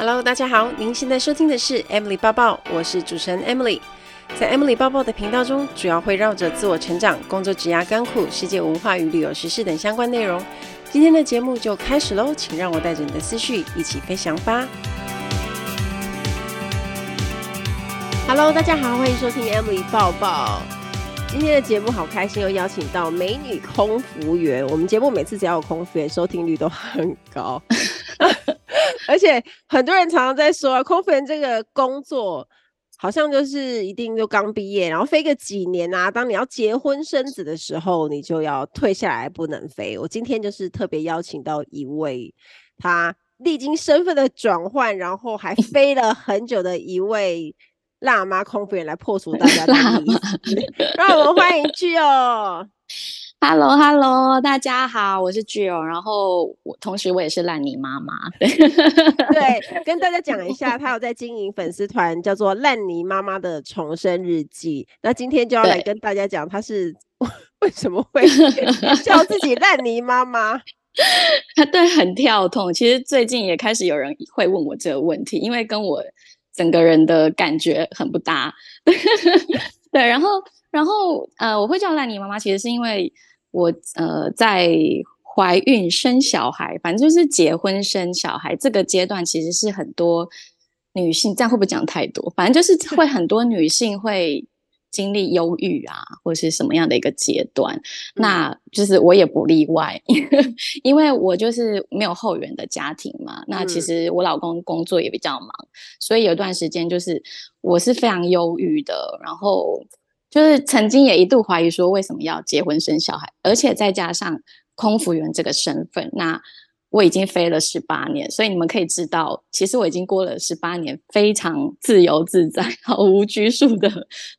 Hello，大家好，您现在收听的是 Emily 抱抱，我是主持人 Emily。在 Emily 抱抱的频道中，主要会绕着自我成长、工作、职涯、干苦、世界文化与旅游时事等相关内容。今天的节目就开始喽，请让我带着你的思绪一起飞翔吧。Hello，大家好，欢迎收听 Emily 抱抱。今天的节目好开心，又邀请到美女空服员。我们节目每次只要有空服员，收听率都很高，而且很多人常常在说，啊、空服员这个工作好像就是一定就刚毕业，然后飞个几年啊。当你要结婚生子的时候，你就要退下来，不能飞。我今天就是特别邀请到一位，他历经身份的转换，然后还飞了很久的一位。辣妈空服员来破除大家的 迷思，让我们欢迎 Gio。Hello，Hello，大家好，我是 Gio。然后我同时我也是烂泥妈妈，对，对，跟大家讲一下，他有在经营粉丝团，叫做“烂泥妈妈的重生日记”。那今天就要来跟大家讲，他是 为什么会 叫自己烂泥妈妈？他对，很跳痛。其实最近也开始有人会问我这个问题，因为跟我。整个人的感觉很不搭，对，然后，然后，呃，我会叫烂泥妈妈，其实是因为我，呃，在怀孕生小孩，反正就是结婚生小孩这个阶段，其实是很多女性，这样会不会讲太多？反正就是 会很多女性会。经历忧郁啊，或是什么样的一个阶段，嗯、那就是我也不例外，因为我就是没有后援的家庭嘛。那其实我老公工作也比较忙，所以有段时间就是我是非常忧郁的，然后就是曾经也一度怀疑说为什么要结婚生小孩，而且再加上空服员这个身份，那。我已经飞了十八年，所以你们可以知道，其实我已经过了十八年非常自由自在、毫无拘束的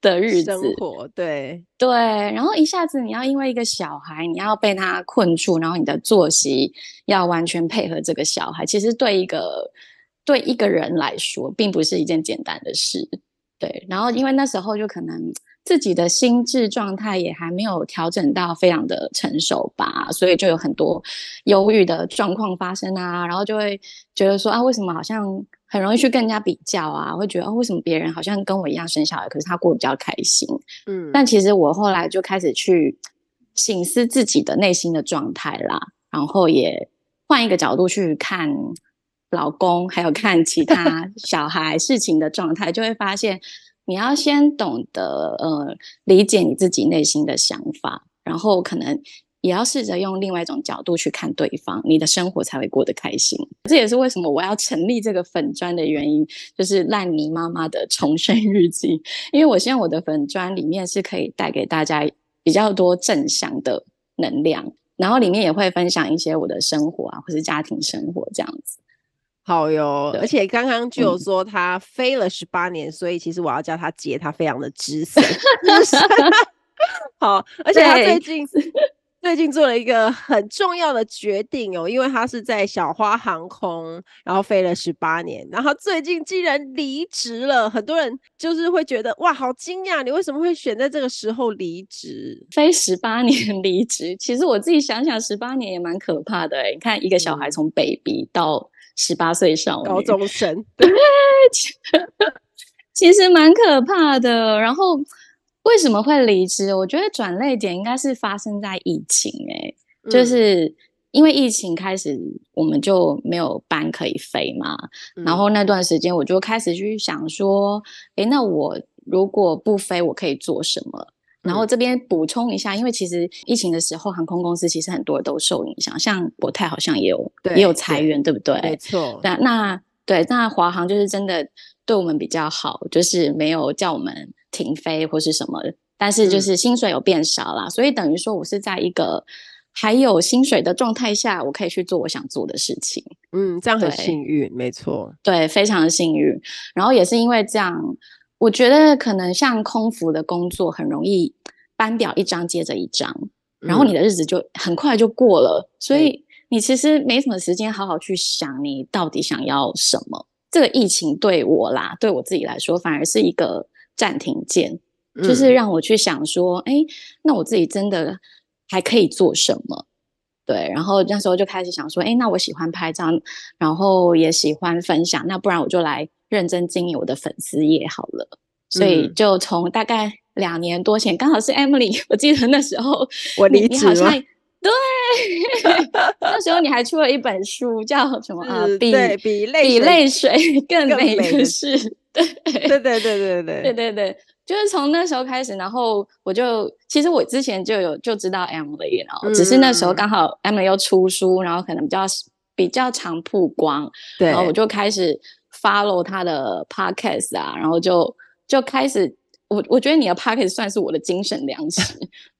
的日子。生活，对对。然后一下子你要因为一个小孩，你要被他困住，然后你的作息要完全配合这个小孩，其实对一个对一个人来说，并不是一件简单的事。对。然后因为那时候就可能。自己的心智状态也还没有调整到非常的成熟吧，所以就有很多忧郁的状况发生啊，然后就会觉得说啊，为什么好像很容易去跟人家比较啊？会觉得哦，为什么别人好像跟我一样生小孩，可是他过得比较开心？嗯，但其实我后来就开始去醒思自己的内心的状态啦，然后也换一个角度去看老公，还有看其他 小孩事情的状态，就会发现。你要先懂得呃理解你自己内心的想法，然后可能也要试着用另外一种角度去看对方，你的生活才会过得开心。这也是为什么我要成立这个粉专的原因，就是烂泥妈妈的重生日记。因为我希望我的粉专里面是可以带给大家比较多正向的能量，然后里面也会分享一些我的生活啊，或是家庭生活这样子。好哟，而且刚刚就有说他飞了十八年，嗯，所以其实我要叫他姐，他非常的资深。好，而且他最近最近做了一个很重要的决定哦，因为他是在小花航空，然后飞了十八年，然后最近竟然离职了。很多人就是会觉得哇，好惊讶，你为什么会选在这个时候离职？飞十八年 离职，其实我自己想想，十八年也蛮可怕的哎。你看一个小孩从 baby 到十八岁少女，高中生，对，其实蛮可怕的。然后为什么会离职？我觉得转泪点应该是发生在疫情，欸，哎，就是因为疫情开始，我们就没有班可以飞嘛。嗯、然后那段时间，我就开始去想说，哎，那我如果不飞，我可以做什么？然后这边补充一下，因为其实疫情的时候，航空公司其实很多人都受影响，像国泰好像也有也有裁员，对，对不对？没错。那那对，那华航就是真的对我们比较好，就是没有叫我们停飞或是什么，但是就是薪水有变少啦，嗯、所以等于说我是在一个还有薪水的状态下，我可以去做我想做的事情。嗯，这样很幸运，没错。对，非常的幸运。然后也是因为这样。我觉得可能像空服的工作很容易班表一张接着一张，然后你的日子就很快就过了，嗯，所以你其实没什么时间好好去想你到底想要什么。这个疫情对我啦，对我自己来说反而是一个暂停键，嗯，就是让我去想说，哎，那我自己真的还可以做什么？对，然后那时候就开始想说，哎，那我喜欢拍照，然后也喜欢分享，那不然我就来认真经营我的粉丝页好了。所以就从大概两年多前，嗯、刚好是 Emily，我记得那时候 我离职了，对，那时候你还出了一本书，叫什么啊？比比泪比泪水 更美的事，对，对对对对对对对对对。就是从那时候开始，然后我就其实我之前就有就知道 Emily，然后只是那时候刚好 Emily 又出书，然后可能比较比较常曝光，然后我就开始 follow 他的 podcast 啊，然后就就开始，我我觉得你的 podcast 算是我的精神粮食，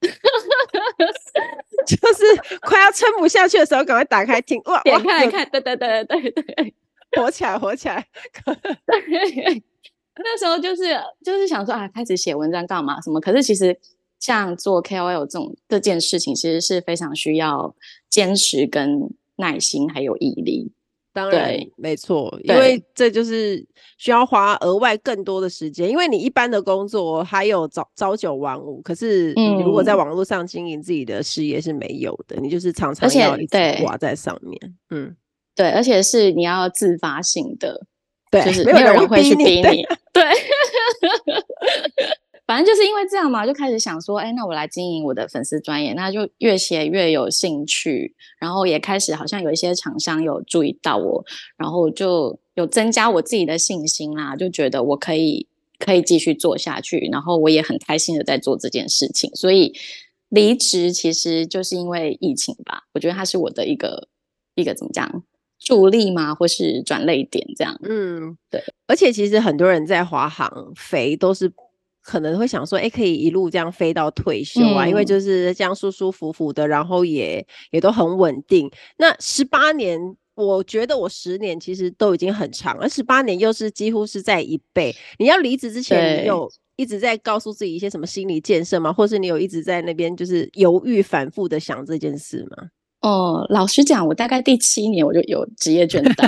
就是快要撑不下去的时候，赶快打开听，哇，点开来看，对对对对对，火起来火起来，对。那时候就是就是想说啊，开始写文章干嘛什么？可是其实像做 KOL 这种这件事情，其实是非常需要坚持、跟耐心还有毅力。当然，没错，因为这就是需要花额外更多的时间。因为你一般的工作还有朝朝九晚五，可是你如果在网络上经营自己的事业是没有的，嗯、你就是常常要一直挂在上面。嗯，对，而且是你要自发性的。对，就是没有人会去逼你。对反正就是因为这样嘛，就开始想说，哎，那我来经营我的粉丝专业，那就越写越有兴趣，然后也开始好像有一些厂商有注意到我，然后就有增加我自己的信心啦，就觉得我可以可以继续做下去，然后我也很开心的在做这件事情，所以离职其实就是因为疫情吧，我觉得它是我的一个一个怎么讲？助力吗？或是转捩点这样？嗯，对。而且其实很多人在华航肥都是可能会想说，哎、欸，可以一路这样飞到退休啊，嗯、因为就是这样舒舒服服的，然后也也都很稳定。那十八年，我觉得我十年其实都已经很长，而十八年又是几乎是在一倍。你要离职之前，你有一直在告诉自己一些什么心理建设吗？或是你有一直在那边就是犹豫反复的想这件事吗？哦，老实讲，我大概第七年我就有职业倦怠。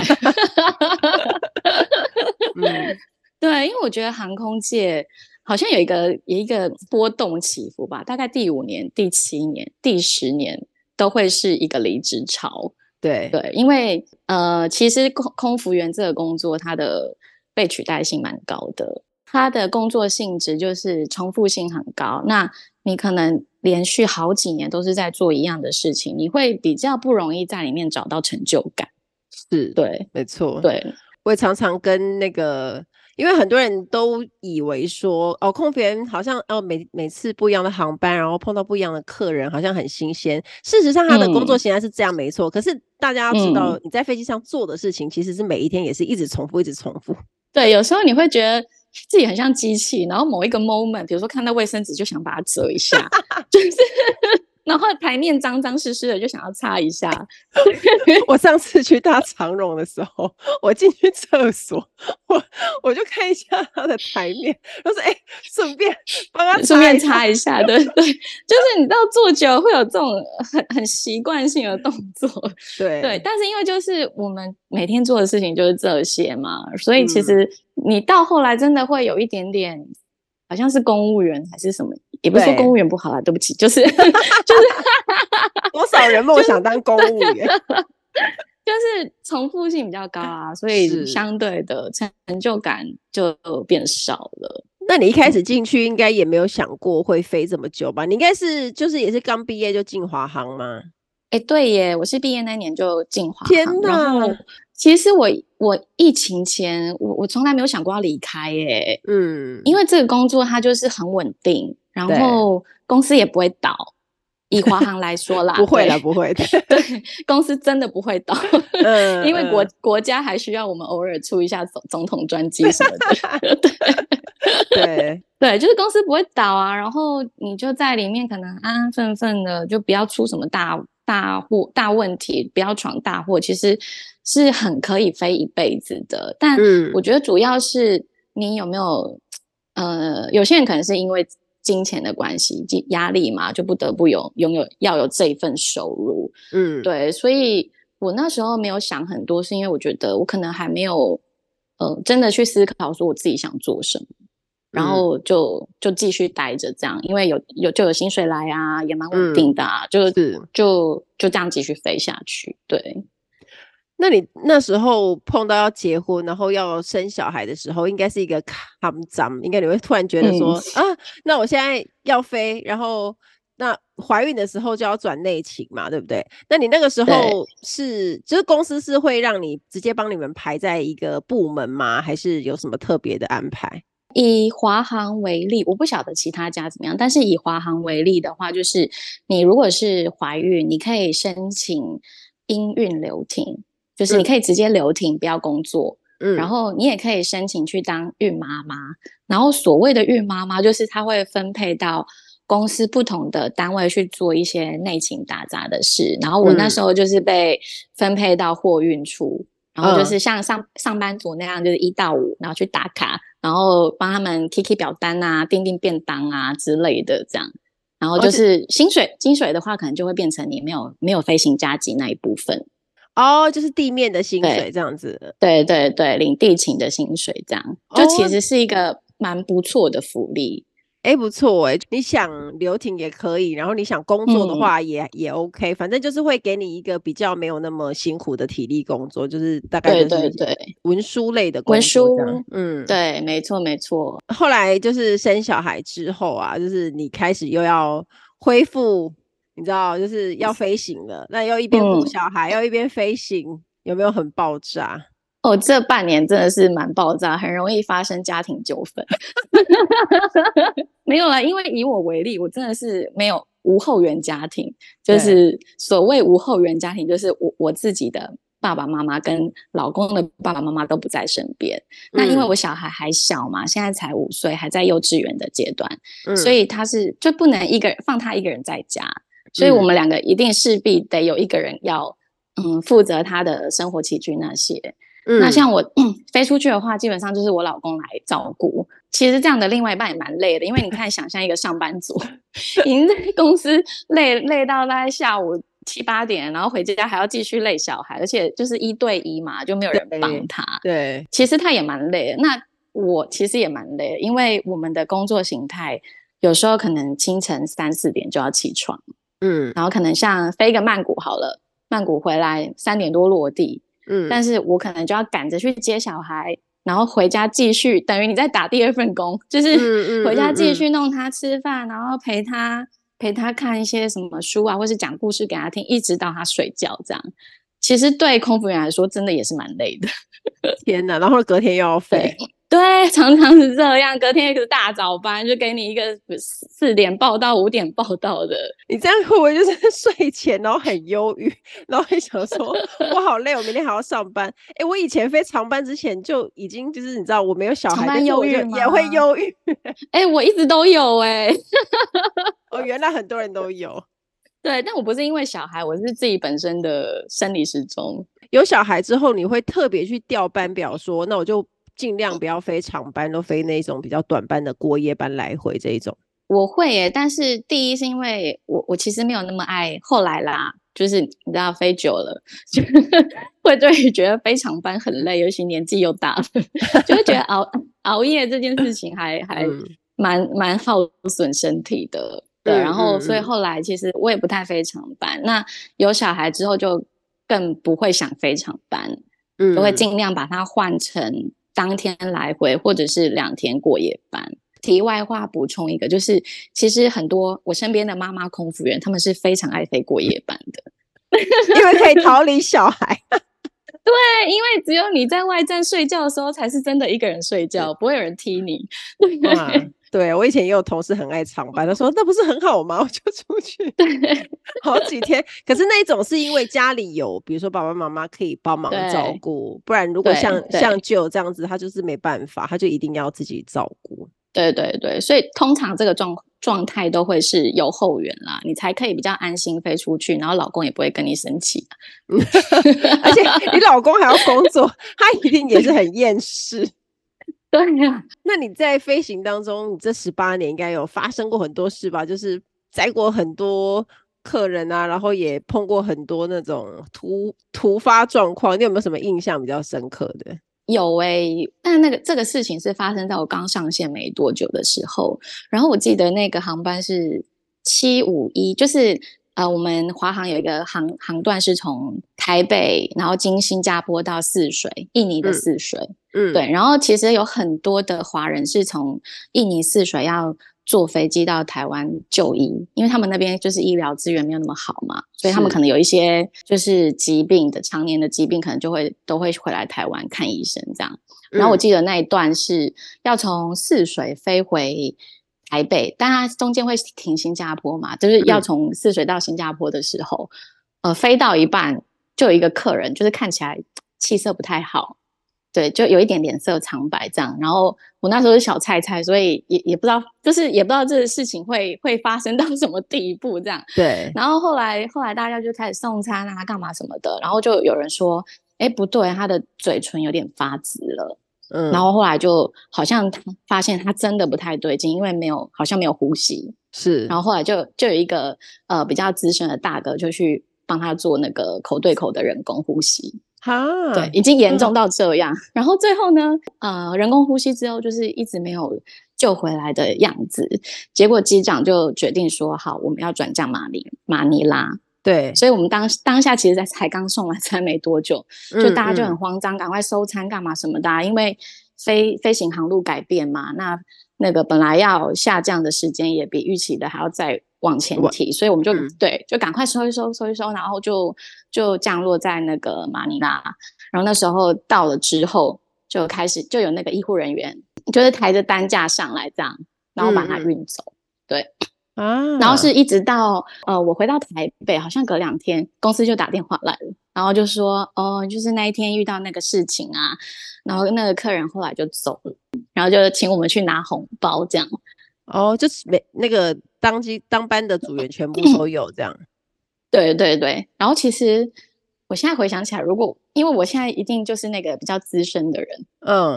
嗯，对，因为我觉得航空界好像有一个有一个波动起伏吧，大概第五年、第七年、第十年都会是一个离职潮。对对，因为呃，其实空空服员这个工作，它的被取代性蛮高的，它的工作性质就是重复性很高。那你可能。连续好几年都是在做一样的事情，你会比较不容易在里面找到成就感。是对，没错。对，我也常常跟那个，因为很多人都以为说，哦，空服员好像哦，每每次不一样的航班，然后碰到不一样的客人，好像很新鲜。事实上，他的工作形态是这样，没错。嗯、可是大家要知道，你在飞机上做的事情，其实是每一天也是一直重复，一直重复。对，有时候你会觉得。自己很像机器，然后某一个 moment，比如说看到卫生纸就想把它折一下，就是，然后台面脏脏湿湿的就想要擦一下。我上次去搭长荣的时候，我进去厕所，我我就看一下他的台面，我说：“哎、欸，顺便帮他顺便擦一下。”对 对，就是你知道坐久会有这种很很习惯性的动作，对对。但是因为就是我们每天做的事情就是这些嘛，所以其实。嗯你到后来真的会有一点点，好像是公务员还是什么，也不是说公务员不好啦，对，对不起，就是 就是 多少人梦想当公务员，就是重复性比较高啊，所以相对的成就感就变少了。那你一开始进去应该也没有想过会飞这么久吧？你应该是就是也是刚毕业就进华航吗？哎、欸，对耶，我是毕业那年就进华航。天哪！然后其实我我疫情前我我从来没有想过要离开耶，嗯，因为这个工作它就是很稳定，然后公司也不会倒。以华航来说啦，不会了，不会的，对，公司真的不会倒，嗯，因为国国家还需要我们偶尔出一下总总统专机什么的，对对对，就是公司不会倒啊，然后你就在里面可能安安分分的，就不要出什么大大祸大问题，不要闯大祸，其实。是很可以飞一辈子的，但我觉得主要是你有没有，嗯、呃，有些人可能是因为金钱的关系、压力嘛，就不得不有拥有要有这一份收入，嗯，对，所以我那时候没有想很多，是因为我觉得我可能还没有，呃，真的去思考说我自己想做什么，然后就就继续待着这样，因为有有就有薪水来啊，也蛮稳定的啊，嗯、就是。就就这样继续飞下去。对，那你那时候碰到要结婚，然后要生小孩的时候，应该是一个坎张，应该你会突然觉得说、嗯、啊，那我现在要飞，然后那怀孕的时候就要转内勤嘛，对不对？那你那个时候是就是公司是会让你直接帮你们排在一个部门吗？还是有什么特别的安排？以华航为例，我不晓得其他家怎么样，但是以华航为例的话，就是你如果是怀孕，你可以申请因孕留停，就是你可以直接留停，不要工作。嗯，然后你也可以申请去当孕妈妈。然后所谓的孕妈妈，就是她会分配到公司不同的单位去做一些内勤打杂的事。然后我那时候就是被分配到货运处。然后就是像上上班族那样，就是一到五，然后去打卡，然后帮他们 K K 表单啊、订订便当啊之类的，这样。然后就是薪水，薪水的话，可能就会变成你没有没有飞行加急那一部分。哦，就是地面的薪水这样子。对对对，领地勤的薪水这样，就其实是一个蛮不错的福利。哎、欸，不错哎、欸，你想留停也可以，然后你想工作的话也、嗯、也 OK，反正就是会给你一个比较没有那么辛苦的体力工作，就是大概对对文书类的。文书，嗯，对，没错没错。后来就是生小孩之后啊，就是你开始又要恢复，你知道，就是要飞行了，那又一边顾小孩，又、嗯、一边飞行，有没有很爆炸？哦，这半年真的是蛮爆炸，很容易发生家庭纠纷。没有啦，因为以我为例，我真的是没有无后援家庭，就是所谓无后援家庭，就是我我自己的爸爸妈妈跟老公的爸爸妈妈都不在身边。嗯。那因为我小孩还小嘛，现在才五岁，还在幼稚园的阶段，嗯，所以他是就不能一个人放他一个人在家，所以我们两个一定势必得有一个人要嗯负责他的生活起居那些。嗯、那像我、嗯、飞出去的话，基本上就是我老公来照顾。其实这样的另外一半也蛮累的，因为你看，想象一个上班族，已经在公司累累到大概下午七八点，然后回家还要继续累小孩，而且就是一对一嘛，就没有人帮他。对，对其实他也蛮累的。那我其实也蛮累的，因为我们的工作形态有时候可能清晨三四点就要起床，嗯，然后可能像飞个曼谷好了，曼谷回来三点多落地。嗯，但是我可能就要赶着去接小孩，然后回家继续，等于你在打第二份工，就是回家继续弄他吃饭，然后陪他陪他看一些什么书啊，或是讲故事给他听，一直到他睡觉这样。其实对空服员来说，真的也是蛮累的。天哪，然后隔天又要飞。对，常常是这样。隔天一个大早班，就给你一个四点报到、五点报到的。你这样会不会就是 睡前然后很忧郁，然后会想说：“我好累，我明天还要上班。”哎，我以前飞长班之前就已经就是你知道，我没有小孩，忧郁也会忧郁。哎，我一直都有哎、欸。哦，原来很多人都有。对，但我不是因为小孩，我是自己本身的生理时钟。有小孩之后，你会特别去调班表，说那我就。尽量不要飞长班，都飞那种比较短班的过夜班来回这一种。我会耶，但是第一是因为我我其实没有那么爱。后来啦，就是你知道飞久了，就 会对于觉得飞长班很累，尤其年纪又大了，就会觉得熬 熬夜这件事情还还蛮蛮耗损身体的。对，然后所以后来其实我也不太飞长班。那有小孩之后就更不会想飞长班，嗯，都会尽量把它换成。当天来回，或者是两天过夜班。题外话补充一个，就是其实很多我身边的妈妈空服员，他们是非常爱飞过夜班的，因为可以逃离小孩。对，因为只有你在外站睡觉的时候，才是真的一个人睡觉，不会有人踢你。对。对，我以前也有同事很爱长班，他说那不是很好吗？我就出去，好几天。可是那一种是因为家里有，比如说爸爸妈妈可以帮忙照顾，不然如果像像舅这样子，他就是没办法，他就一定要自己照顾。对对对，所以通常这个状状态都会是有后援啦，你才可以比较安心飞出去，然后老公也不会跟你生气。而且你老公还要工作，他一定也是很厌世。对呀、啊，那你在飞行当中，你这十八年应该有发生过很多事吧？就是载过很多客人啊，然后也碰过很多那种突突发状况。你有没有什么印象比较深刻的？有哎、欸，但那个这个事情是发生在我刚上线没多久的时候。然后我记得那个航班是七五一，就是呃，我们华航有一个航航段是从台北，然后经新加坡到泗水，印尼的泗水。嗯，对。然后其实有很多的华人是从印尼泗水要坐飞机到台湾就医，因为他们那边就是医疗资源没有那么好嘛，所以他们可能有一些就是疾病的常年的疾病，可能就会都会回来台湾看医生这样。然后我记得那一段是要从泗水飞回台北，但它中间会停新加坡嘛，就是要从泗水到新加坡的时候，呃，飞到一半就有一个客人，就是看起来气色不太好。对，就有一点脸色苍白这样，然后我那时候是小菜菜，所以也也不知道，就是也不知道这个事情会会发生到什么地步这样。对，然后后来后来大家就开始送餐啊，干嘛什么的，然后就有人说，哎，不对，他的嘴唇有点发紫了。嗯，然后后来就好像发现他真的不太对劲，因为没有好像没有呼吸。是，然后后来就就有一个呃比较资深的大哥就去帮他做那个口对口的人工呼吸。哈，对，已经严重到这样。嗯、然后最后呢，呃，人工呼吸之后就是一直没有救回来的样子。结果机长就决定说：“好，我们要转降马尼马尼拉。”对，所以我们当当下其实才才刚送完 餐没多久，就大家就很慌张，赶、快收餐干嘛什么的、啊，因为飞飞行航路改变嘛，那那个本来要下降的时间也比预期的还要再往前提，所以我们就、嗯、对，就赶快收一收，收一收，然后就就降落在那个马尼拉。然后那时候到了之后，就开始就有那个医护人员，就是抬着担架上来这样，然后把它运走。嗯、对啊，然后是一直到呃我回到台北，好像隔两天公司就打电话来了，然后就说哦，就是那一天遇到那个事情啊，然后那个客人后来就走了，然后就请我们去拿红包这样。哦，就是每那个当机当班的组员全部都有这样。对对对，然后其实。我现在回想起来，如果因为我现在一定就是那个比较资深的人，嗯，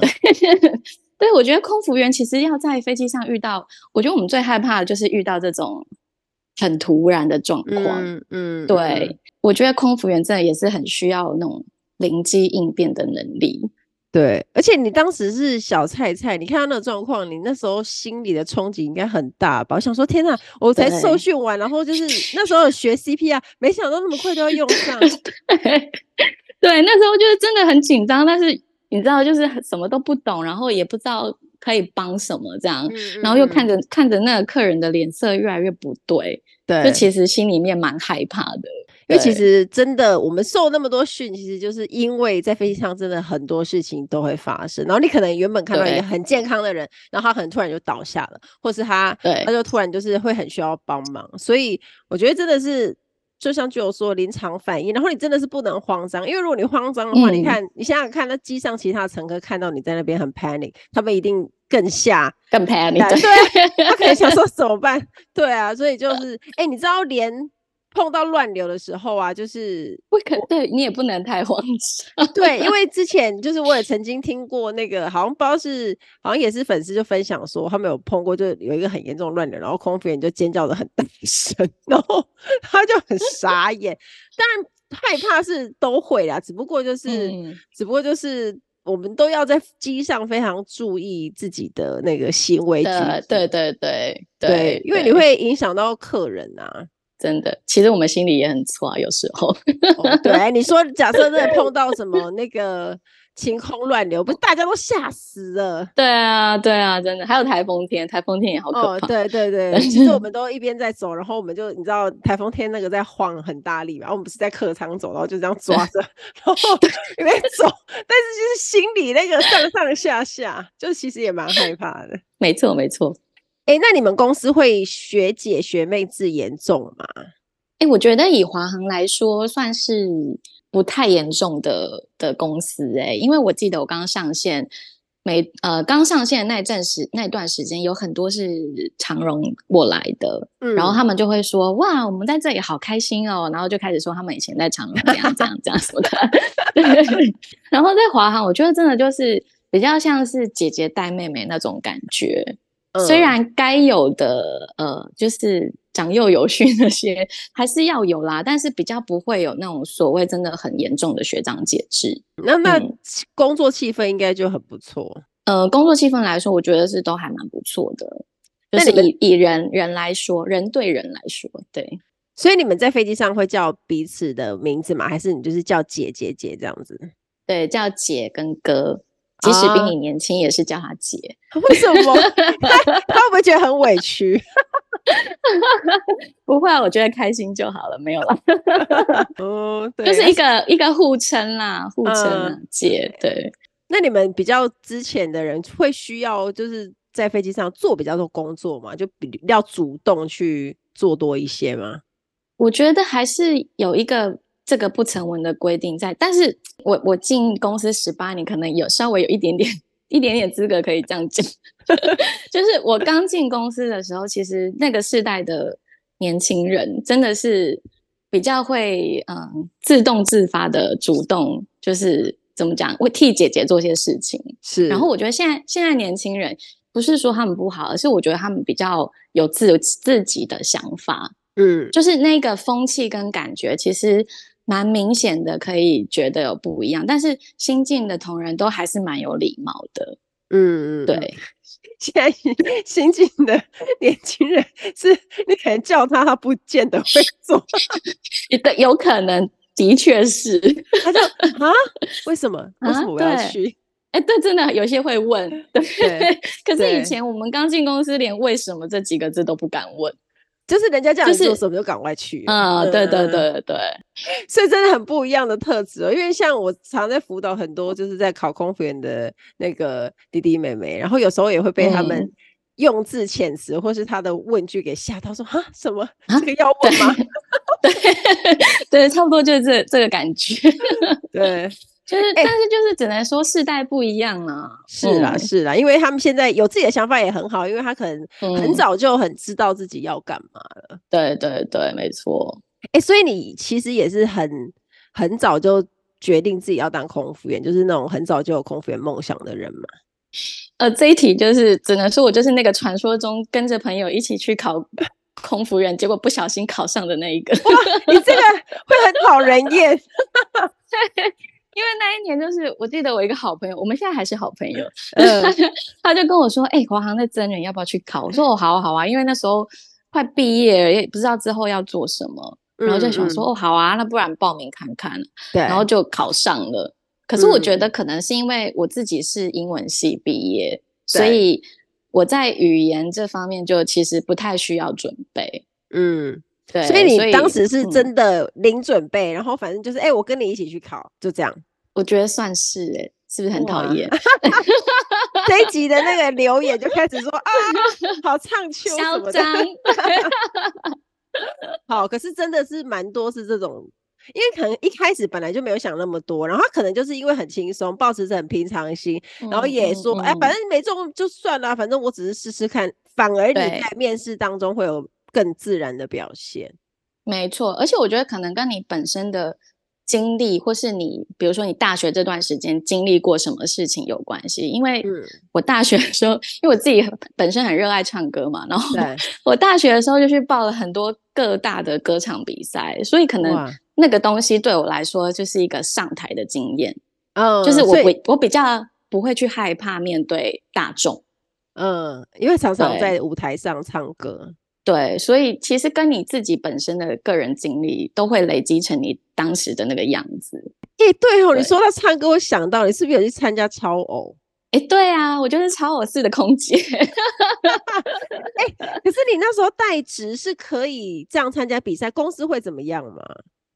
对，我觉得空服员其实要在飞机上遇到，我觉得我们最害怕的就是遇到这种很突然的状况，嗯，嗯，对，嗯，我觉得空服员真的也是很需要那种灵机应变的能力。对，而且你当时是小菜菜，你看到那个状况，你那时候心里的冲击应该很大吧？我想说，天哪，我才受训完，然后就是那时候学 CPR，没想到那么快就要用上。对，对，那时候就是真的很紧张，但是你知道，就是什么都不懂，然后也不知道可以帮什么这样，嗯、然后又看着、嗯、看着那个客人的脸色越来越不对，对，就其实心里面蛮害怕的。因为其实真的，我们受那么多训，其实就是因为在飞机上真的很多事情都会发生。然后你可能原本看到一个很健康的人，然后他可能突然就倒下了，或是他他就突然就是会很需要帮忙。所以我觉得真的是就像就有说临场反应，然后你真的是不能慌张，因为如果你慌张的话，嗯、你看你想想看，那机上其他乘客看到你在那边很 panic，他们一定更吓更 panic，对，他可能想说 怎么办？对啊，所以就是哎、欸，你知道连。碰到乱流的时候啊，就是不可对你也不能太慌张。对，因为 之前就是我也曾经听过那个，好像不知道是好像也是粉丝就分享说，他们有碰过，就有一个很严重的乱流，然后空服员就尖叫的很大声，然后 他就很傻眼。当然害怕是都会啦，只不过就是，嗯、只不过就是我们都要在机上非常注意自己的那个行为举止。对对对对对，对，因为你会影响到客人啊。真的，其实我们心里也很错啊，有时候。哦、对，你说 假设真的碰到什么那个晴空乱流，不是大家都吓死了？对啊，对啊，真的。还有台风天，台风天也好可怕。哦、对对对，其实我们都一边在走，然后我们就你知道台风天那个在晃很大力嘛，然后我们不是在客舱走，然后就这样抓着，然后一边走，但是就是心里那个上上下下，就其实也蛮害怕的。没错，没错。哎、欸，那你们公司会学姐学妹制严重吗？哎、欸，我觉得以华航来说，算是不太严重的的公司、欸。哎，因为我记得我刚上线没呃刚上线的那阵时那段时间，有很多是长荣过来的、嗯，然后他们就会说：“哇，我们在这里好开心哦。”然后就开始说他们以前在长荣这样这样这样说的。对，然后在华航，我觉得真的就是比较像是姐姐带妹妹那种感觉。虽然该有的呃，就是长幼有序那些还是要有啦，但是比较不会有那种所谓真的很严重的学长姐制。那那工作气氛应该就很不错。嗯。呃，工作气氛来说，我觉得是都还蛮不错的。就是以以人人来说，人对人来说，对。所以你们在飞机上会叫彼此的名字吗？还是你就是叫姐姐姐这样子？对，叫姐跟哥，即使比你年轻，也是叫他姐。啊、为什么？他会不会觉得很委屈？不会啊，我觉得开心就好了，没有了。哦，对，就是一个一个互称啦，互称啊，嗯、姐。对。那你们比较之前的人会需要就是在飞机上做比较多工作嘛？就比较主动去做多一些吗？我觉得还是有一个这个不成文的规定在，但是我我进公司十八年，可能有稍微有一点点一点点资格可以这样讲，就是我刚进公司的时候，其实那个世代的年轻人真的是比较会嗯自动自发的主动，就是怎么讲会替姐姐做些事情，是。然后我觉得现在现在年轻人不是说他们不好，而是我觉得他们比较有自自己的想法。嗯，就是那个风气跟感觉，其实蛮明显的，可以觉得有不一样。但是新进的同仁都还是蛮有礼貌的。嗯嗯，对。现在 新进的年轻人是，你可能叫他，他不见得会 做。对，有可能，的确是。他就啊，为什么？为什么我要去？哎、欸，对，真的有些会问。对，对可是以前我们刚进公司，连为什么这几个字都不敢问。就是人家叫你做什么就赶快去，啊、就是，对对对对，所以真的很不一样的特质哦。因为像我常在辅导很多就是在考空服员的那个弟弟妹妹，然后有时候也会被他们用字遣词或是他的问句给吓到，说啊什么？这个要问吗？对。对，差不多就是这这个感觉，对。就是，但是就是只能说世代不一样啊。欸、是啦，嗯、是啦，因为他们现在有自己的想法也很好，因为他可能很早就很知道自己要干嘛了。嗯、对对对，没错。哎、欸，所以你其实也是很很早就决定自己要当空服员，就是那种很早就有空服员梦想的人嘛。呃，这一题就是只能说我就是那个传说中跟着朋友一起去考空服员，结果不小心考上的那一个。哇，你这个会很讨人厌。因为那一年就是，我记得我一个好朋友，我们现在还是好朋友，嗯、他就跟我说：“哎、欸，华航在征人，要不要去考？”我说：“哦，好啊，好啊。”因为那时候快毕业了，也不知道之后要做什么，然后就想说：“嗯嗯、哦，好啊，那不然报名看看。”对，然后就考上了。可是我觉得可能是因为我自己是英文系毕业，所以我在语言这方面就其实不太需要准备。嗯。对，所以你当时是真的零准备，嗯、然后反正就是，哎、欸，我跟你一起去考，就这样。我觉得算是、欸，哎，是不是很讨厌？这一集的那个留言就开始说啊，好唱 秋什么的。好，可是真的是蛮多是这种，因为可能一开始本来就没有想那么多，然后他可能就是因为很轻松，保持着很平常心，然后也说，哎、反正没中就算了，反正我只是试试看。反而你在面试当中会有。更自然的表现，没错。而且我觉得可能跟你本身的经历，或是你比如说你大学这段时间经历过什么事情有关系。因为我大学的时候，因为我自己本身很热爱唱歌嘛，然后我大学的时候就去报了很多各大的歌唱比赛，所以可能那个东西对我来说就是一个上台的经验。嗯，就是我我我比较不会去害怕面对大众。嗯，因为常常在舞台上唱歌。对，所以其实跟你自己本身的个人经历都会累积成你当时的那个样子。哎，对哦，你说到唱歌，我想到你是不是有去参加超偶？哎，对啊，我就是超偶式的空姐。哎，可是你那时候代职是可以这样参加比赛，公司会怎么样吗？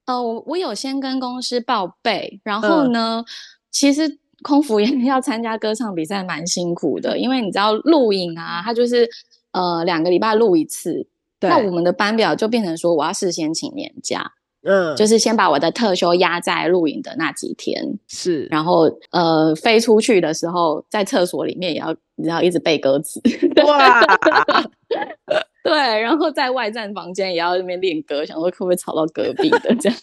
哦，我我有先跟公司报备，然后呢，嗯、其实空服员 要参加歌唱比赛蛮辛苦的，因为你知道录影啊，它就是。呃，两个礼拜录一次，那我们的班表就变成说，我要事先请年假，嗯，就是先把我的特休压在录影的那几天，是，然后呃，飞出去的时候，在厕所里面也要，你要一直背歌词，哇，对，然后在外站房间也要那边练歌，想说会不会吵到隔壁的这样，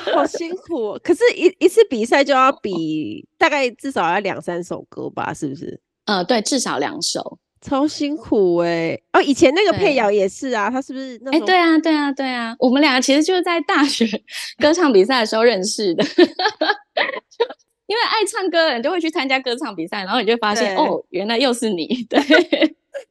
好辛苦哦，可是一一次比赛就要比大概至少要两三首歌吧，是不是？呃，对，至少两首。超辛苦哎、欸！哦，以前那个佩瑶也是啊，他是不是那？哎、欸，对啊，对啊，对啊，我们两个其实就是在大学 歌唱比赛的时候认识的。因为爱唱歌的人就会去参加歌唱比赛，然后你就发现哦，原来又是你。对，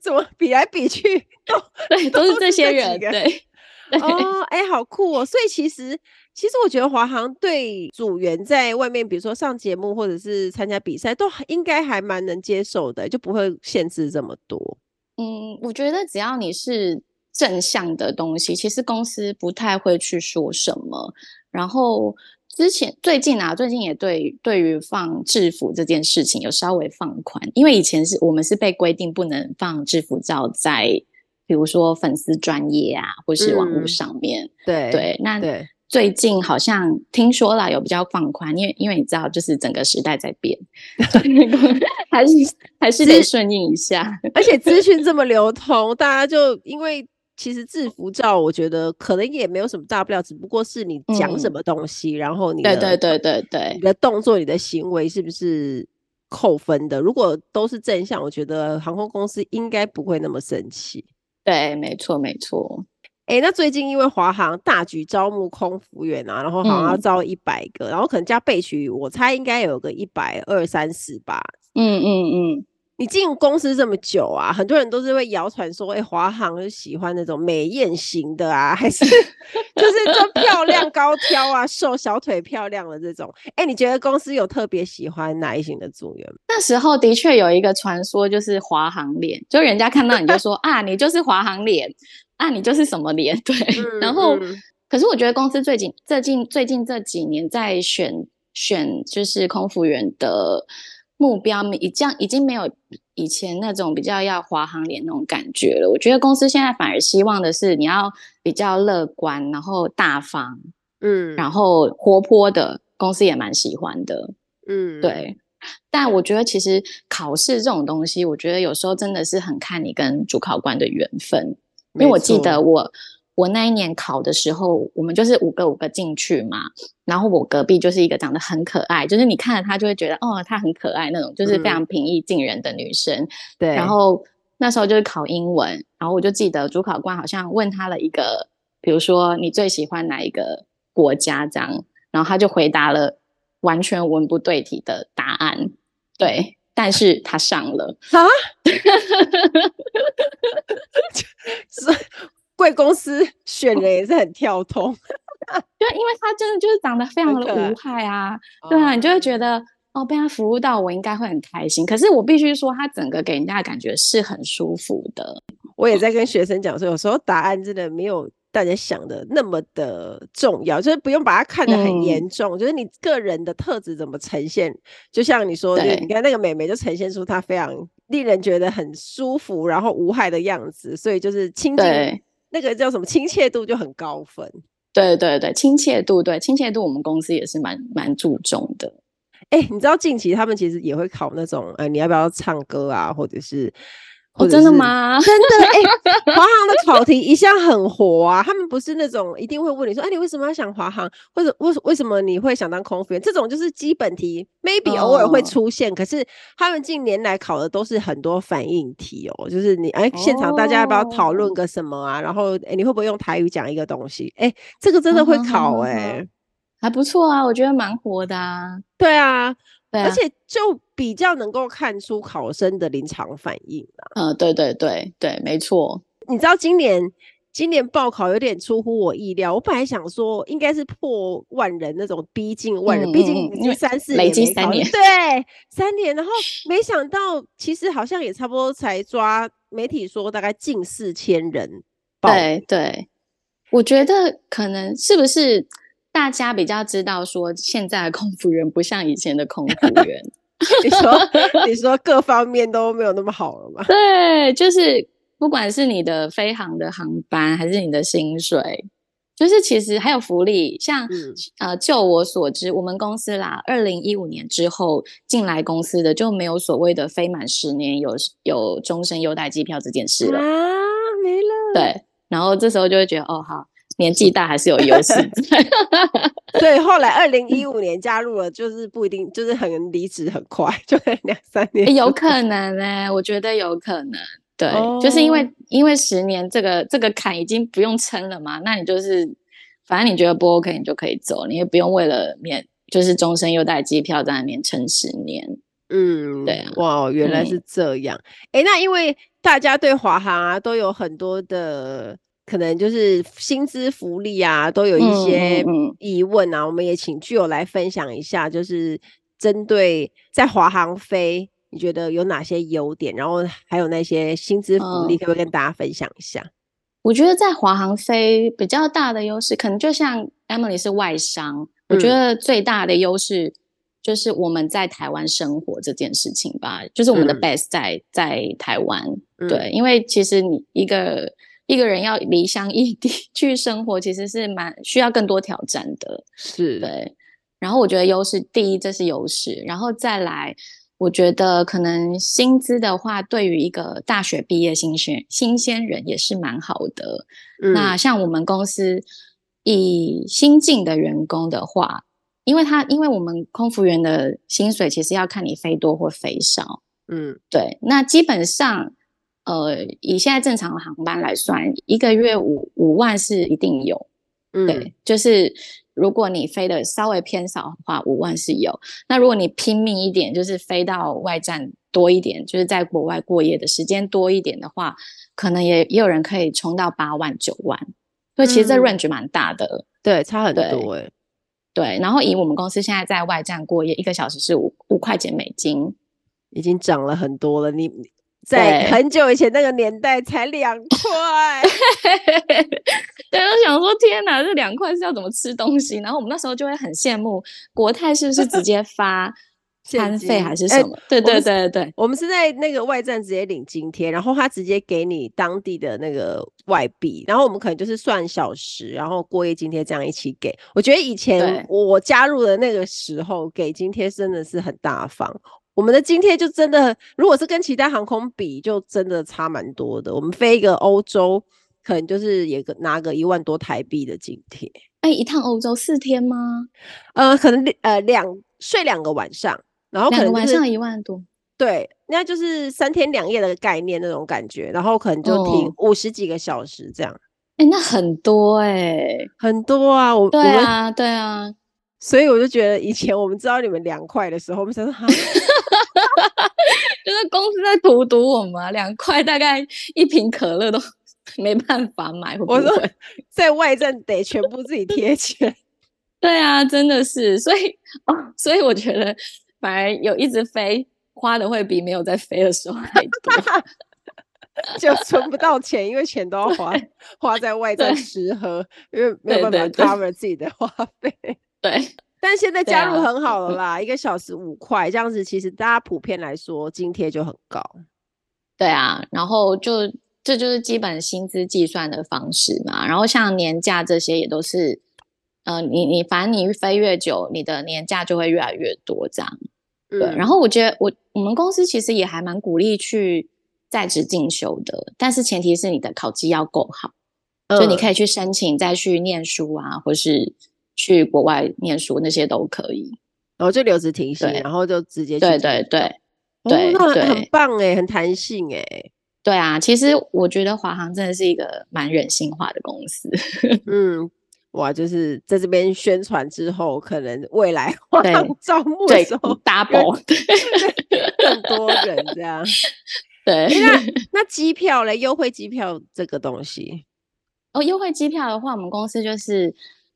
怎么比来比去都对，都是这些人。对，哦，哎、欸，好酷哦！所以其实，其实我觉得华航对组员在外面，比如说上节目或者是参加比赛，都应该还蛮能接受的，就不会限制这么多。嗯，我觉得只要你是正向的东西，其实公司不太会去说什么。然后。之前最近啊，最近也对对于放制服这件事情有稍微放宽，因为以前是我们是被规定不能放制服照在，比如说粉丝专业啊，或是网络上面。嗯、对对，那最近好像听说了有比较放宽，因为因为你知道，就是整个时代在变，还是还是得顺应一下。而且资讯这么流通，大家就因为。其实制服照，我觉得可能也没有什么大不了，只不过是你讲什么东西，嗯、然后你的对对对对对，你的动作、你的行为是不是扣分的？如果都是正向，我觉得航空公司应该不会那么生气。对，没错没错。哎、欸，那最近因为华航大举招募空服员啊，然后好像要招一百个、嗯，然后可能加备取，我猜应该有个一百二三十吧。嗯嗯嗯。你进公司这么久啊，很多人都是会谣传说，哎、欸，华航是喜欢那种美艳型的啊，还是 就是说漂亮高挑啊，瘦小腿漂亮的这种？哎、欸，你觉得公司有特别喜欢哪一型的组员？那时候的确有一个传说，就是华航脸，就人家看到你就说 啊，你就是华航脸，啊，你就是什么脸？对。嗯、然后、嗯，可是我觉得公司最近最近最近这几年在选选就是空服员的。目标已经已经没有以前那种比较要华航脸那种感觉了。我觉得公司现在反而希望的是你要比较乐观，然后大方，嗯，然后活泼的，公司也蛮喜欢的，嗯，对。但我觉得其实考试这种东西，我觉得有时候真的是很看你跟主考官的缘分，因为我记得我。我那一年考的时候，我们就是五个五个进去嘛，然后我隔壁就是一个长得很可爱，就是你看了她就会觉得哦，她很可爱那种，就是非常平易近人的女生。嗯、对。然后那时候就是考英文，然后我就记得主考官好像问她了一个，比如说你最喜欢哪一个国家这样，然后她就回答了完全文不对题的答案。对，但是她上了啊。贵公司选人也是很跳通，对，因为他真的就是长得非常的无害啊，对啊，你就会觉得哦，被他服务到，我应该会很开心。可是我必须说，他整个给人家的感觉是很舒服的。我也在跟学生讲说，有时候答案真的没有大家想的那么的重要，就是不用把它看得很严重，嗯，就是你个人的特质怎么呈现。就像你说的，你看那个美眉就呈现出她非常令人觉得很舒服，然后无害的样子，所以就是亲近。那个叫什么亲切度就很高分，对对对，亲切度对亲切度，我们公司也是蛮蛮注重的。哎、欸，你知道近期他们其实也会考那种，呃，你要不要唱歌啊，或者是。哦，真的吗？真的哎，华、欸、航的 考题一向很活啊，他们不是那种一定会问你说，哎、啊，你为什么要想华航，或者为为什么你会想当空服员？这种就是基本题，maybe 偶尔会出现、哦，可是他们近年来考的都是很多反应题哦，就是你哎、欸，现场大家要不要讨论个什么啊？哦、然后哎、欸，你会不会用台语讲一个东西？哎、欸，这个真的会考哎、还不错啊，我觉得蛮活的啊。对啊。而且就比较能够看出考生的临场反应啊。嗯，对对对对，没错。你知道今年今年报考有点出乎我意料，我本来想说应该是破万人那种，逼近万人，毕、嗯、竟已经三四年，累积三年，对，三年。然后没想到，其实好像也差不多才抓，媒体说大概近四千人报。对对，我觉得可能是不是？大家比较知道说，现在的空服员不像以前的空服员。你说，你说各方面都没有那么好了吗？对，就是不管是你的飞航的航班，还是你的薪水，就是其实还有福利。像、嗯、呃，就我所知，我们公司啦，二零一五年之后进来公司的就没有所谓的飞满十年有有终身优待机票这件事了啊，没了。对，然后这时候就会觉得，哦，好。年纪大还是有优势。对，后来二零一五年加入了，就是不一定，就是很离职很快，就两三年。有可能呢、欸，我觉得有可能。对，哦、就是因为因为十年这个这个坎已经不用撑了嘛，那你就是反正你觉得不 OK，你就可以走，你也不用为了免就是终身优待机票在那边撑十年。嗯，对啊，哇，原来是这样。哎、嗯，那因为大家对华航啊都有很多的可能，就是薪资福利啊都有一些疑问啊，嗯嗯嗯、我们也请具友来分享一下，就是针对在华航飞。你觉得有哪些优点？然后还有那些薪资福利，可不可以跟大家分享一下？我觉得在华航飞比较大的优势，可能就像 Emily 是外商，嗯、我觉得最大的优势就是我们在台湾生活这件事情吧，就是我们的 base 在、嗯、在台湾。嗯、对，因为其实你一个一个人要离乡异地 去生活，其实是蛮需要更多挑战的。是对。然后我觉得优势第一，这是优势，然后再来。我觉得可能薪资的话，对于一个大学毕业新鲜新鲜人也是蛮好的。嗯、那像我们公司以新进的员工的话，因为他因为我们空服员的薪水其实要看你飞多或飞少。嗯，对。那基本上，呃，以现在正常的航班来算，一个月五五万是一定有。嗯，对，就是。如果你飞的稍微偏少的话，五万是有。那如果你拼命一点，就是飞到外站多一点，就是在国外过夜的时间多一点的话，可能也也有人可以冲到八万、九万。所以其实这 range 蛮大的，嗯、对，差很多哎。对，然后以我们公司现在在外站过夜，一个小时是五五块钱美金，已经涨了很多了。你。在很久以前那个年代才两块，对，我想说天哪，这两块是要怎么吃东西？然后我们那时候就会很羡慕国泰是不是直接发 餐费还是什么？欸、对对对对，我们是在那个外站直接领津贴，然后他直接给你当地的那个外币，然后我们可能就是算小时，然后过夜津贴这样一起给。我觉得以前我加入的那个时候给津贴真的是很大方。我们的津贴就真的，如果是跟其他航空比，就真的差蛮多的。我们飞一个欧洲，可能就是也个拿个一万多台币的津贴。哎，一趟欧洲四天吗？呃，可能呃两睡两个晚上，然后可能、就是、晚上一万多。对，那就是三天两夜的概念那种感觉，然后可能就停五十几个小时这样。哎、哦，那很多哎、欸，很多啊！我对啊，对啊。所以我就觉得，以前我们知道你们两块的时候，我们想说哈，就是公司在荼毒我们，两块大概一瓶可乐都 没办法买。会不会？我 说在外站得全部自己贴钱。对啊，真的是，所以哦，所以我觉得反而有一直飞花的会比没有在飞的时候还多，就存不到钱，因为钱都要花花在外在吃喝，因为没有办法 cover 自己的花费。对，但现在加入很好了啦，啊、一个小时五块这样子，其实大家普遍来说津贴就很高。对啊，然后就这就是基本薪资计算的方式嘛。然后像年假这些也都是，呃，你你反正你飞越久，你的年假就会越来越多这样。对，嗯、然后我觉得我我们公司其实也还蛮鼓励去在职进修的，但是前提是你的考绩要够好，所以、嗯、你可以去申请再去念书啊，或是。去国外念书那些都可以，然后就留职停薪，然后就直接去对对对对，那很棒哎，很弹性哎，对啊，其实我觉得华航真的是一个蛮人性化的公司，嗯，哇，就是在这边宣传之后，可能未来 华航招募的时候 double 更多人这样，对，那那机票嘞，优惠机票这个东西，哦，优惠机票的话，我们公司就是。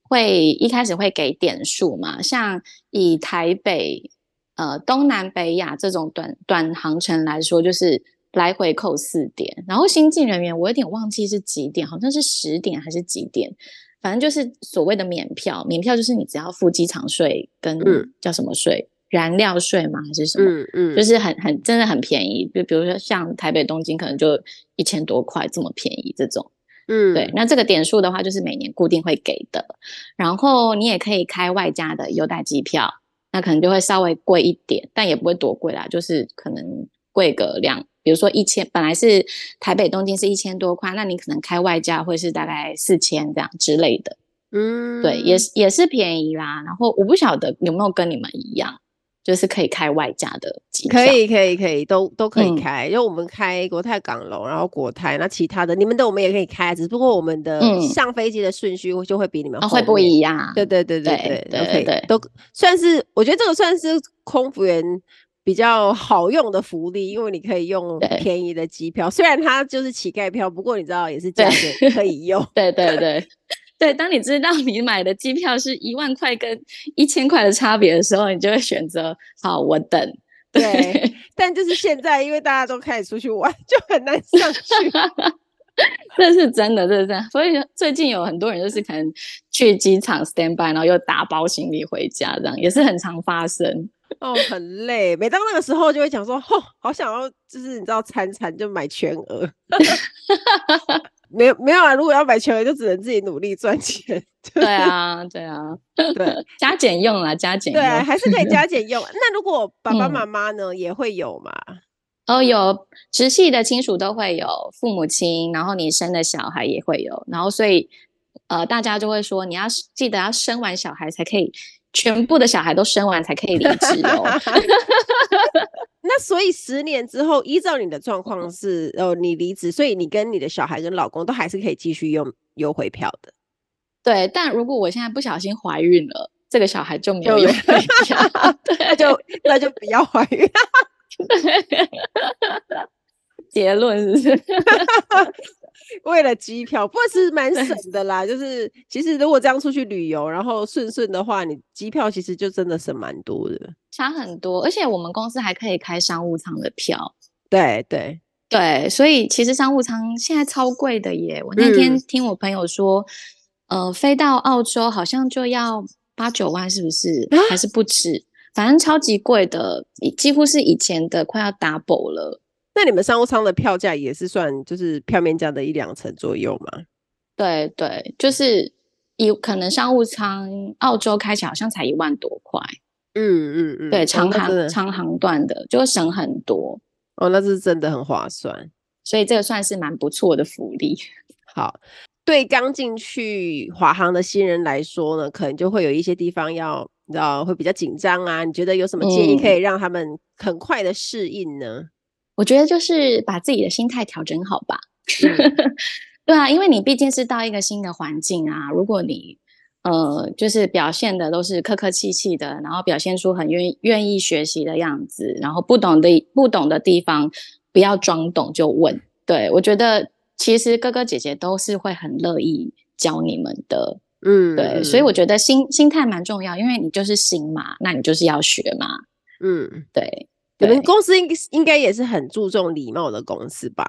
会一开始会给点数嘛，像以台北、呃东南北亚这种短短航程来说，就是来回扣四点，然后新进人员我有点忘记是几点，好像是十点还是几点，反正就是所谓的免票，免票就是你只要付机场税跟叫什么税，嗯、燃料税吗还是什么？嗯嗯，就是很很真的很便宜，就比如说像台北东京可能就一千多块这么便宜这种。嗯，对，那这个点数的话，就是每年固定会给的。然后你也可以开外加的优待机票，那可能就会稍微贵一点，但也不会多贵啦，就是可能贵个两，比比如说一千，本来是台北东京是一千多块，那你可能开外加会是大概四千这样之类的。嗯，对，也是也是便宜啦。然后我不晓得有没有跟你们一样。就是可以开外加的机可以可以可以都都可以开。因为我们开国泰港楼然后国泰那其他的你们的我们也可以开只不过我们的上飞机的顺序就会比你们会不一样。对对对对都可以都算是我觉得这个算是空服员比较好用的福利因为你可以用便宜的机票虽然它就是乞丐票不过你知道也是价钱可以用。对对对。对，当你知道你买的机票是一万块跟一千块的差别的时候，你就会选择好，我等。对，对，但就是现在，因为大家都开始出去玩，就很难上去。这是真的，这是真的。所以最近有很多人就是可能去机场 stand by，然后又打包行李回家，这样也是很常发生。哦，很累。每当那个时候，就会讲说，哦，好想要，就是你知道，餐餐就买全额。没有没有啊！如果要买全额，就只能自己努力赚钱。对啊，对啊，对，加减用啦，加减用。对，还是可以 加减用。那如果爸爸妈妈呢，嗯、也会有嘛？哦，有直系的亲属都会有，父母亲，然后你生的小孩也会有，然后所以呃，大家就会说，你要记得要生完小孩才可以。全部的小孩都生完才可以离职哦。那所以十年之后，依照你的状况是哦，你离职，所以你跟你的小孩跟老公都还是可以继续用优惠票的。对，但如果我现在不小心怀孕了，这个小孩就没有优惠票，那就那就不要怀孕。结论是不是？为了机票，不过是蛮省的啦。就是其实如果这样出去旅游，然后顺顺的话，你机票其实就真的省蛮多的，差很多。而且我们公司还可以开商务舱的票。对对对，所以其实商务舱现在超贵的耶。我那天听我朋友说，嗯、呃，飞到澳洲好像就要八九万，是不是？啊、还是不止？反正超级贵的，几乎是以前的快要 double 了。那你们商务舱的票价也是算就是票面价的一两成左右吗？对对，就是有可能商务舱澳洲开起来好像才一万多块。嗯嗯嗯，嗯对，长航、哦、长航段的就会省很多。哦，那是真的很划算，所以这个算是蛮不错的福利。好，对刚进去华航的新人来说呢，可能就会有一些地方要你知道会比较紧张啊。你觉得有什么建议可以让他们很快的适应呢？嗯我觉得就是把自己的心态调整好吧，嗯、对啊，因为你毕竟是到一个新的环境啊。如果你呃，就是表现的都是客客气气的，然后表现出很愿愿意学习的样子，然后不懂的不懂的地方不要装懂就问。对，我觉得其实哥哥姐姐都是会很乐意教你们的，嗯，对，所以我觉得心心态蛮重要，因为你就是新嘛，那你就是要学嘛，嗯，对。你们公司应应该也是很注重礼貌的公司吧？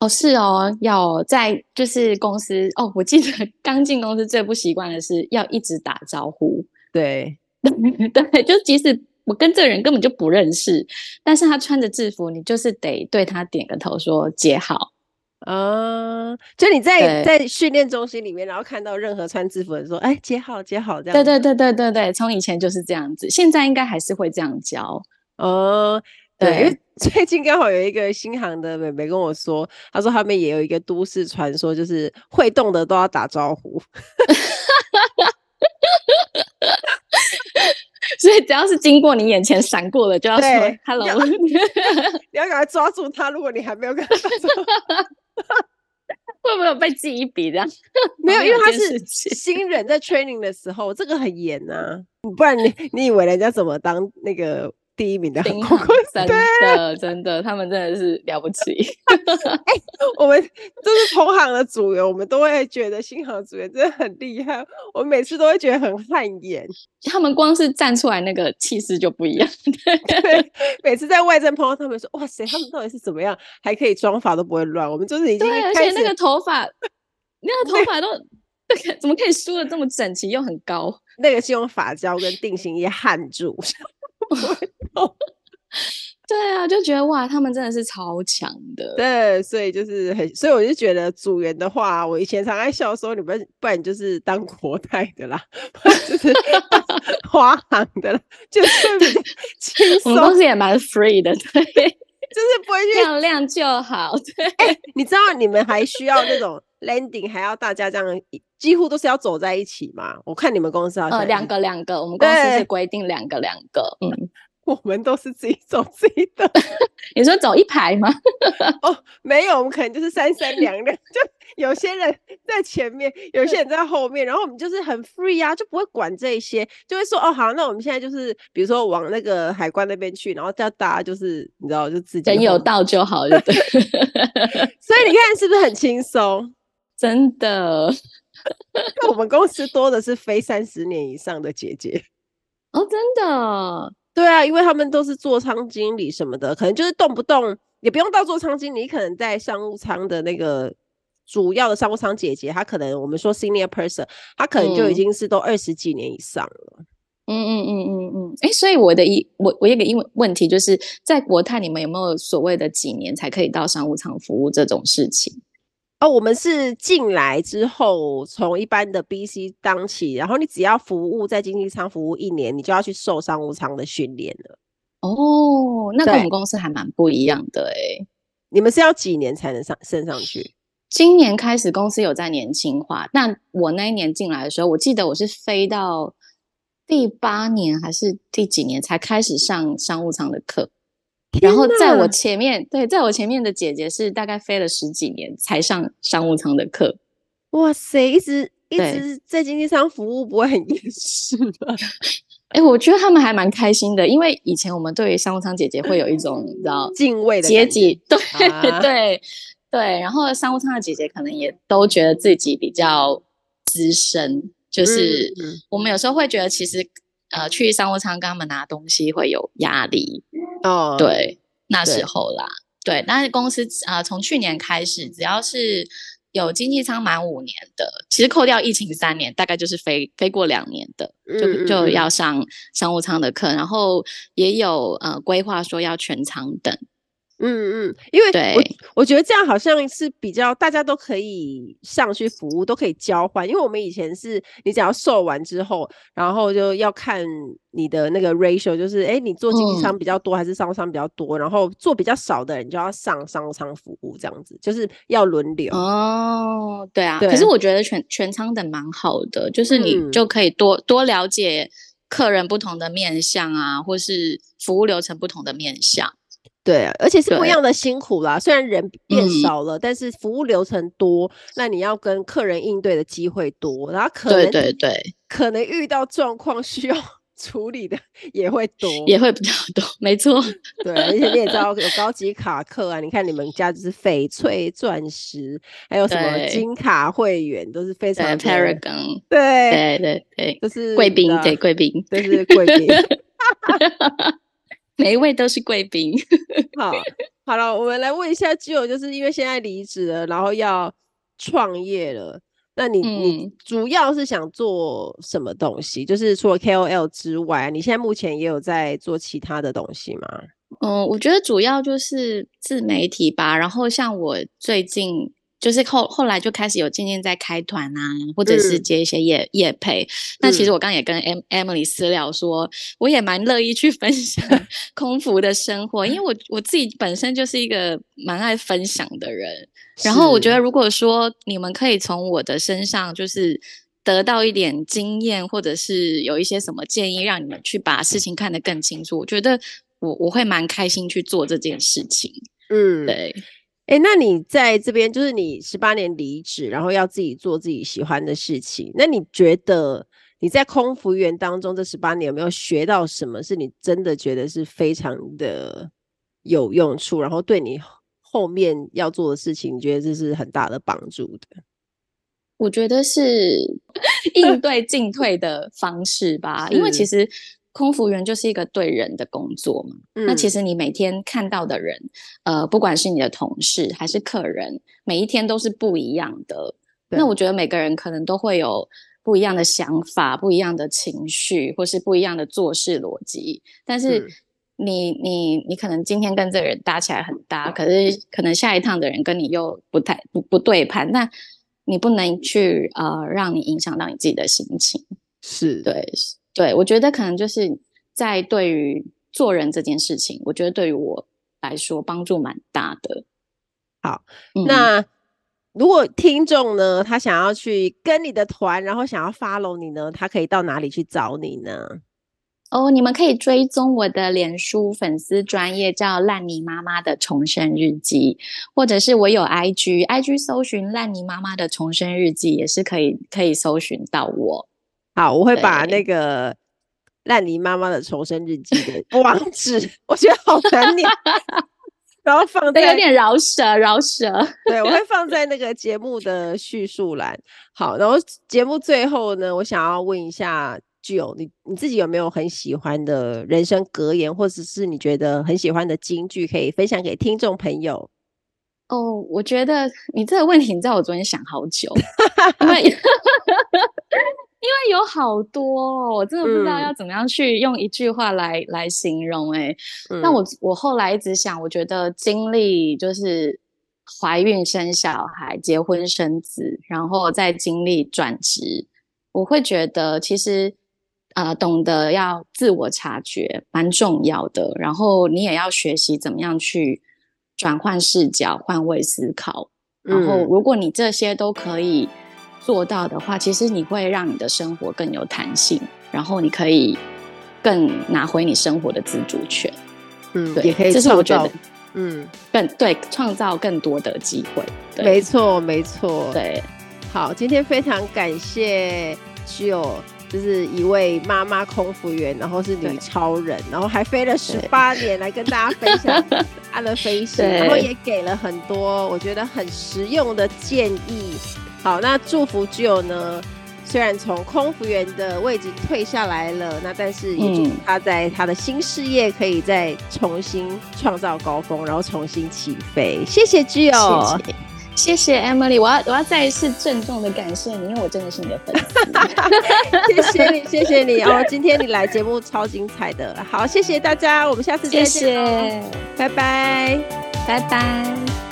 哦，是哦，要在就是公司哦，我记得刚进公司最不习惯的是要一直打招呼。对 对，就即使我跟这个人根本就不认识，但是他穿着制服，你就是得对他点个头，说姐好。啊、uh，就你在在训练中心里面，然后看到任何穿制服的人说：“哎，姐好，姐好。”这样。对对对对对对，从以前就是这样子，现在应该还是会这样教。哦，对，因为 最近刚好有一个新航的妹妹跟我说，她说他们也有一个都市传说，就是会动的都要打招呼，所以只要是经过你眼前闪过的，就要说 hello，你要赶快抓住他。如果你还没有跟他打招呼，会不会有被记一笔这样？没有，因为他是新人在 training 的时候，这个很严呐、啊，不然你你以为人家怎么当那个？第一名的航空公司，真的真的，他们真的是了不起。哎、欸，我们就是同行的组员，我们都会觉得新航组员真的很厉害。我们每次都会觉得很汗颜，他们光是站出来那个气势就不一样。对，每次在外站碰到他们说，哇塞，他们到底是怎么样，还可以妆发都不会乱。我们就是已经对，而且那个头发，那个头发都 怎么可以梳的这么整齐又很高？那个是用发胶跟定型液焊住。对啊，就觉得哇，他们真的是超强的。对，所以就是很，所以我就觉得组员的话，我以前常爱笑说，你们不然就是当国泰的啦，不然就是 华航的啦，就是轻松。我们公司也蛮 free 的，对，就是不会去漂亮就好。对，欸、你知道你们还需要那种 landing，还要大家这样几乎都是要走在一起嘛？我看你们公司好像呃两个两个，我们公司是规定两个两个，嗯。我们都是自己走自己的，你说走一排吗？哦，没有，我们可能就是三三两两，就有些人在前面，有些人在后面，然后我们就是很 free 啊，就不会管这些，就会说哦好，那我们现在就是比如说往那个海关那边去，然后叫大家就是你知道就自己人有到就好了，对。所以你看是不是很轻松？真的，我们公司多的是非三十年以上的姐姐哦，真的。对啊，因为他们都是座舱经理什么的，可能就是动不动也不用到座舱经理，可能在商务舱的那个主要的商务舱姐姐，她可能我们说 senior person，她可能就已经是都二十几年以上了。嗯嗯嗯嗯嗯。哎、嗯，所以我的一我我有个英文问题，就是在国泰你们有没有所谓的几年才可以到商务舱服务这种事情？哦，我们是进来之后，从一般的 BC 当起，然后你只要服务在经济舱服务一年，你就要去受商务舱的训练了。哦，那跟我们公司还蛮不一样的哎。你们是要几年才能上升上去？今年开始公司有在年轻化，但我那一年进来的时候，我记得我是飞到第八年还是第几年才开始上商务舱的课。然后在我前面，对，在我前面的姐姐是大概飞了十几年才上商务舱的课。哇塞，一直一直在经济舱服务，不会很厌世吗？哎、欸，我觉得他们还蛮开心的，因为以前我们对于商务舱姐姐会有一种你知道敬畏的阶级，对、啊、对对。然后商务舱的姐姐可能也都觉得自己比较资深，就是我们有时候会觉得，其实呃，去商务舱跟他们拿东西会有压力。哦，对，那时候啦，对，对但是公司啊，从、呃、去年开始，只要是有经济舱满五年的，其实扣掉疫情三年，大概就是飞飞过两年的，就就要上商务舱的课，然后也有呃规划说要全舱等。嗯嗯，因为我对我觉得这样好像是比较大家都可以上去服务，都可以交换。因为我们以前是你只要售完之后，然后就要看你的那个 ratio，就是哎，你做经济舱比较多还是商务舱比较多，嗯、然后做比较少的人就要上商务舱服务，这样子就是要轮流。哦，对啊。对可是我觉得全全舱的蛮好的，就是你就可以多、嗯、多了解客人不同的面相啊，或是服务流程不同的面向。对，而且是不一样的辛苦啦。虽然人变少了，嗯、但是服务流程多，那你要跟客人应对的机会多，然后可能对对对，可能遇到状况需要 处理的也会多，也会比较多。没错，对，而且你也知道有高级卡客啊，你看你们家就是翡翠、钻石，还有什么金卡会员都是非常 Paragon，对对对对，就是贵宾，对贵宾，都是贵宾。每一位都是贵宾。好，好了，我们来问一下 Jill，就是因为现在离职了，然后要创业了，那你、嗯、你主要是想做什么东西？就是除了 KOL 之外，你现在目前也有在做其他的东西吗？嗯，我觉得主要就是自媒体吧。然后像我最近。就是后后来就开始有渐渐在开团啊，或者是接一些业、嗯、业配。那其实我刚刚也跟 Emily 私聊说，我也蛮乐意去 分享 空服的生活，因为我我自己本身就是一个蛮爱分享的人。然后我觉得，如果说你们可以从我的身上就是得到一点经验，或者是有一些什么建议，让你们去把事情看得更清楚，我觉得我我会蛮开心去做这件事情。嗯，对。哎、欸，那你在这边就是你十八年离职，然后要自己做自己喜欢的事情。那你觉得你在空服员当中这十八年有没有学到什么是你真的觉得是非常的有用处，然后对你后面要做的事情，你觉得这是很大的帮助的？我觉得是 应对进退的方式吧，因为其实。空服员就是一个对人的工作嘛，嗯、那其实你每天看到的人，呃，不管是你的同事还是客人，每一天都是不一样的。那我觉得每个人可能都会有不一样的想法、不一样的情绪，或是不一样的做事逻辑。但是你、嗯、你你可能今天跟这个人搭起来很搭，可是可能下一趟的人跟你又不太不不对盘，那你不能去呃让你影响到你自己的心情。是对。对，我觉得可能就是在对于做人这件事情，我觉得对于我来说帮助蛮大的。好，嗯、那如果听众呢，他想要去跟你的团，然后想要 follow 你呢，他可以到哪里去找你呢？哦，你们可以追踪我的脸书粉丝专业，叫烂泥妈妈的重生日记，或者是我有 IG，IG 搜寻烂泥妈妈的重生日记也是可以，可以搜寻到我。好，我会把那个烂泥妈妈的重生日记的 网址，我觉得好难念，然后放在有点饶舌，饶舌。对，我会放 在那个节目的叙述栏。好，然后节目最后呢，我想要问一下。具有你你自己有没有很喜欢的人生格言，或者是你觉得很喜欢的金句，可以分享给听众朋友？哦，我觉得你这个问题，你知道我昨天想好久，因为 因为有好多，我真的不知道要怎么样去用一句话来、嗯、来形容、欸。哎、嗯，但我我后来一直想，我觉得经历就是怀孕、生小孩、结婚、生子，然后再经历转职，我会觉得其实。呃，懂得要自我察觉蛮重要的，然后你也要学习怎么样去转换视角、换位思考。然后，如果你这些都可以做到的话，其实你会让你的生活更有弹性，然后你可以更拿回你生活的自主权。嗯，对，也可以，这是我觉得，嗯，更对，创造更多的机会。没错，没错。对，好，今天非常感谢 Jill。就是一位妈妈空服员，然后是女超人，然后还飞了十八年来跟大家分享她的飞行，然后也给了很多我觉得很实用的建议。好，那祝福 Jill 呢，虽然从空服员的位置退下来了，那但是也祝她在她的新事业可以再重新创造高峰，然后重新起飞。谢谢谢谢谢 Emily，我要我要再一次郑重的感谢你，因为我真的是你的粉丝。谢谢你，谢谢你哦！今天你来节目超精彩的，好，谢谢大家，我们下次再见，谢谢，拜拜，拜拜。